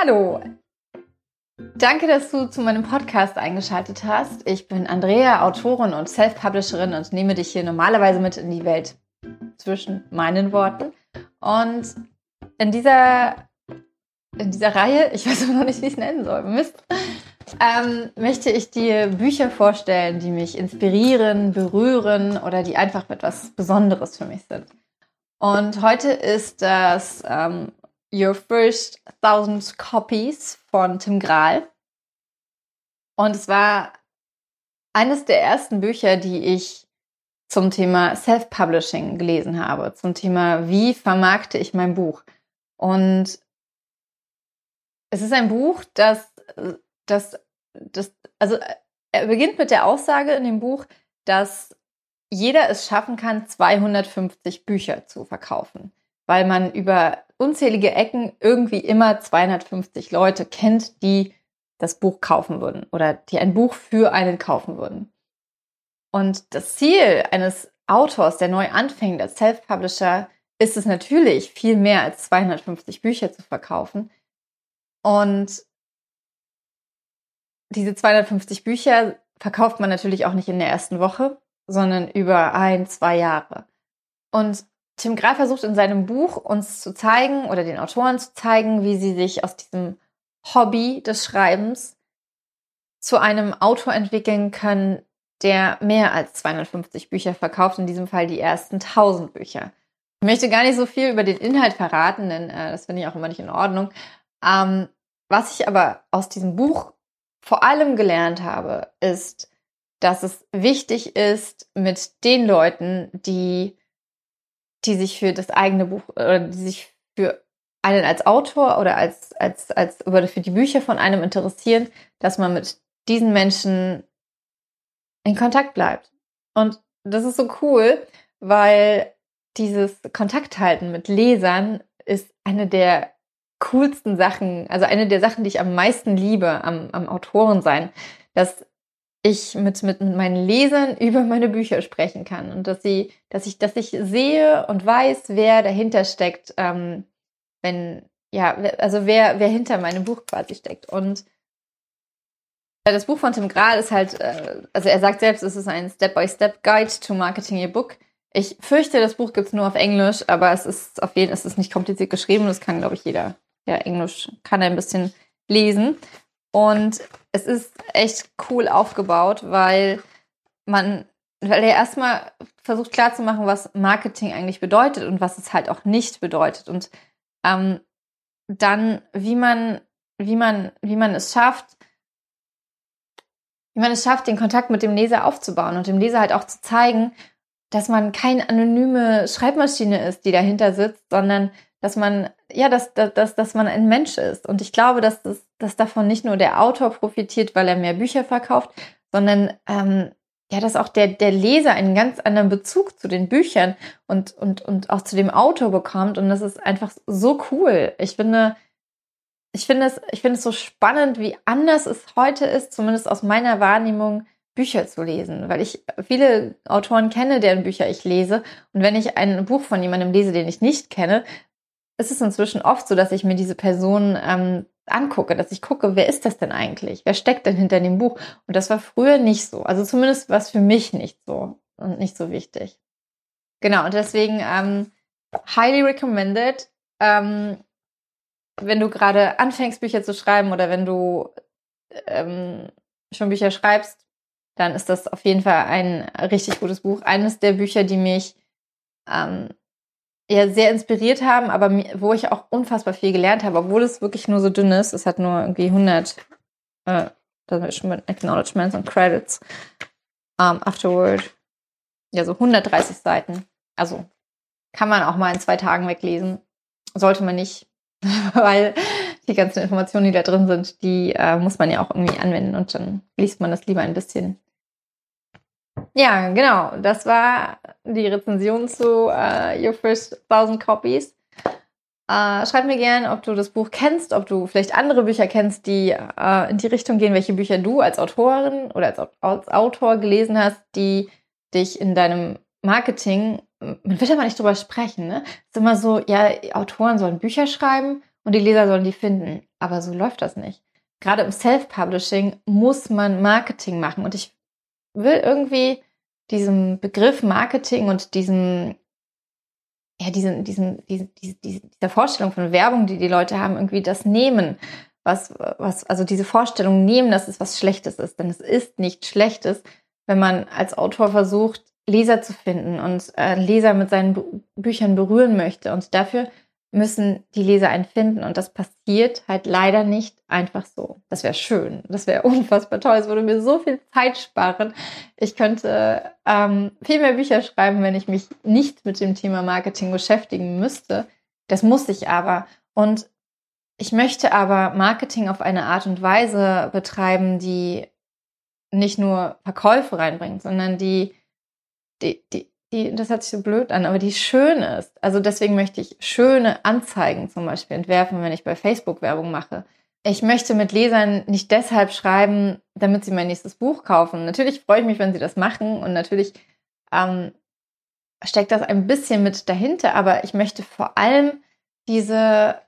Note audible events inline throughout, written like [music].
Hallo! Danke, dass du zu meinem Podcast eingeschaltet hast. Ich bin Andrea, Autorin und Self-Publisherin und nehme dich hier normalerweise mit in die Welt zwischen meinen Worten. Und in dieser, in dieser Reihe, ich weiß noch nicht, wie ich es nennen soll, Mist, ähm, möchte ich dir Bücher vorstellen, die mich inspirieren, berühren oder die einfach etwas Besonderes für mich sind. Und heute ist das ähm, Your First Thousand Copies von Tim Grahl. Und es war eines der ersten Bücher, die ich zum Thema Self-Publishing gelesen habe, zum Thema, wie vermarkte ich mein Buch. Und es ist ein Buch, das, das, das, also er beginnt mit der Aussage in dem Buch, dass jeder es schaffen kann, 250 Bücher zu verkaufen, weil man über unzählige Ecken irgendwie immer 250 Leute kennt, die das Buch kaufen würden oder die ein Buch für einen kaufen würden. Und das Ziel eines Autors, der neu anfängt als Self-Publisher, ist es natürlich, viel mehr als 250 Bücher zu verkaufen. Und diese 250 Bücher verkauft man natürlich auch nicht in der ersten Woche, sondern über ein, zwei Jahre. Und Tim Graf versucht in seinem Buch uns zu zeigen oder den Autoren zu zeigen, wie sie sich aus diesem Hobby des Schreibens zu einem Autor entwickeln können, der mehr als 250 Bücher verkauft, in diesem Fall die ersten 1000 Bücher. Ich möchte gar nicht so viel über den Inhalt verraten, denn äh, das finde ich auch immer nicht in Ordnung. Ähm, was ich aber aus diesem Buch vor allem gelernt habe, ist, dass es wichtig ist, mit den Leuten, die die sich für das eigene Buch oder die sich für einen als Autor oder als, als, als oder für die Bücher von einem interessieren, dass man mit diesen Menschen in Kontakt bleibt. Und das ist so cool, weil dieses Kontakt halten mit Lesern ist eine der coolsten Sachen, also eine der Sachen, die ich am meisten liebe am, am Autoren sein, dass ich mit, mit meinen Lesern [laughs] über meine Bücher sprechen kann und dass sie, dass ich, dass ich sehe und weiß, wer dahinter steckt, ähm, wenn, ja, also wer, wer hinter meinem Buch quasi steckt. Und das Buch von Tim Grahl ist halt, äh, also er sagt selbst, es ist ein Step-by-Step-Guide to Marketing Your Book. Ich fürchte, das Buch gibt es nur auf Englisch, aber es ist auf jeden Fall, nicht kompliziert geschrieben. Das kann, glaube ich, jeder, der Englisch kann ein bisschen lesen. Und es ist echt cool aufgebaut, weil man, weil er erstmal versucht klarzumachen, was Marketing eigentlich bedeutet und was es halt auch nicht bedeutet. Und ähm, dann, wie man, wie man, wie man es schafft, wie man es schafft, den Kontakt mit dem Leser aufzubauen und dem Leser halt auch zu zeigen, dass man keine anonyme Schreibmaschine ist, die dahinter sitzt, sondern dass man, ja, dass, dass, dass man ein Mensch ist. Und ich glaube, dass, das, dass davon nicht nur der Autor profitiert, weil er mehr Bücher verkauft, sondern ähm, ja, dass auch der, der Leser einen ganz anderen Bezug zu den Büchern und, und, und auch zu dem Autor bekommt. Und das ist einfach so cool. Ich finde, ich finde es, ich finde es so spannend, wie anders es heute ist, zumindest aus meiner Wahrnehmung, Bücher zu lesen, weil ich viele Autoren kenne, deren Bücher ich lese. Und wenn ich ein Buch von jemandem lese, den ich nicht kenne, ist es inzwischen oft so, dass ich mir diese Person ähm, angucke, dass ich gucke, wer ist das denn eigentlich? Wer steckt denn hinter dem Buch? Und das war früher nicht so. Also zumindest war es für mich nicht so und nicht so wichtig. Genau, und deswegen ähm, highly recommended. Ähm, wenn du gerade anfängst, Bücher zu schreiben oder wenn du ähm, schon Bücher schreibst, dann ist das auf jeden Fall ein richtig gutes Buch. Eines der Bücher, die mich ähm, ja sehr inspiriert haben, aber wo ich auch unfassbar viel gelernt habe, obwohl es wirklich nur so dünn ist. Es hat nur irgendwie 100 äh, Acknowledgements und Credits um, afterward. Ja, so 130 Seiten. Also kann man auch mal in zwei Tagen weglesen. Sollte man nicht, [laughs] weil die ganzen Informationen, die da drin sind, die äh, muss man ja auch irgendwie anwenden und dann liest man das lieber ein bisschen ja, genau. Das war die Rezension zu uh, Your First Thousand Copies. Uh, schreib mir gerne, ob du das Buch kennst, ob du vielleicht andere Bücher kennst, die uh, in die Richtung gehen, welche Bücher du als Autorin oder als, als Autor gelesen hast, die dich in deinem Marketing, man wird aber nicht drüber sprechen, ne? Es ist immer so, ja, Autoren sollen Bücher schreiben und die Leser sollen die finden. Aber so läuft das nicht. Gerade im Self-Publishing muss man Marketing machen. Und ich will irgendwie diesem Begriff Marketing und diesem, ja, diesen, diesen, diesen, dieser Vorstellung von Werbung, die die Leute haben, irgendwie das nehmen. Was, was, also diese Vorstellung nehmen, dass es was Schlechtes ist. Denn es ist nicht Schlechtes, wenn man als Autor versucht, Leser zu finden und äh, Leser mit seinen Büchern berühren möchte. Und dafür müssen die Leser einen finden. Und das passiert halt leider nicht einfach so. Das wäre schön. Das wäre [laughs] unfassbar toll. Es würde mir so viel Zeit sparen. Ich könnte ähm, viel mehr Bücher schreiben, wenn ich mich nicht mit dem Thema Marketing beschäftigen müsste. Das muss ich aber. Und ich möchte aber Marketing auf eine Art und Weise betreiben, die nicht nur Verkäufe reinbringt, sondern die, die, die, die, das hört sich so blöd an, aber die schön ist. Also deswegen möchte ich schöne Anzeigen zum Beispiel entwerfen, wenn ich bei Facebook Werbung mache. Ich möchte mit Lesern nicht deshalb schreiben, damit sie mein nächstes Buch kaufen. Natürlich freue ich mich, wenn sie das machen und natürlich ähm, steckt das ein bisschen mit dahinter, aber ich möchte vor allem diese,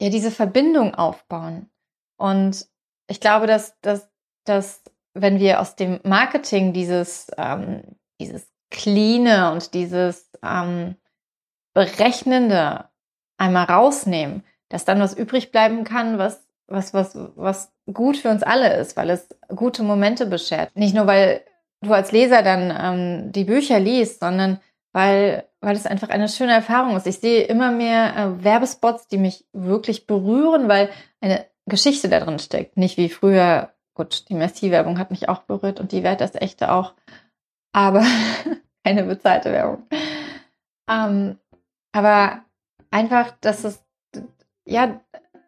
ja, diese Verbindung aufbauen. Und ich glaube, dass, dass, dass wenn wir aus dem Marketing dieses, ähm, dieses Cleane und dieses ähm, Berechnende einmal rausnehmen, dass dann was übrig bleiben kann, was, was, was, was gut für uns alle ist, weil es gute Momente beschert. Nicht nur, weil du als Leser dann ähm, die Bücher liest, sondern weil, weil es einfach eine schöne Erfahrung ist. Ich sehe immer mehr äh, Werbespots, die mich wirklich berühren, weil eine Geschichte da drin steckt. Nicht wie früher, gut, die Merci-Werbung hat mich auch berührt und die Wert das echte auch aber [laughs] keine bezahlte Werbung. Ähm, aber einfach, dass es, ja,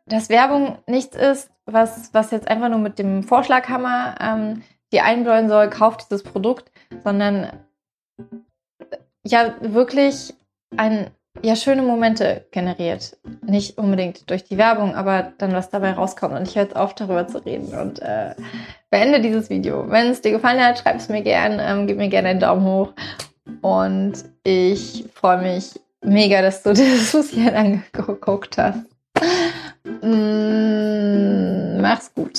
dass Werbung nichts ist, was, was jetzt einfach nur mit dem Vorschlaghammer ähm, die einbläuen soll, kauft dieses Produkt, sondern ja wirklich ein, ja, schöne Momente generiert. Nicht unbedingt durch die Werbung, aber dann was dabei rauskommt. Und ich höre jetzt auf, darüber zu reden und äh, beende dieses Video. Wenn es dir gefallen hat, schreib es mir gern, ähm, gib mir gerne einen Daumen hoch. Und ich freue mich mega, dass du dir das hier angeguckt hast. Mm, mach's gut.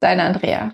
Deine Andrea.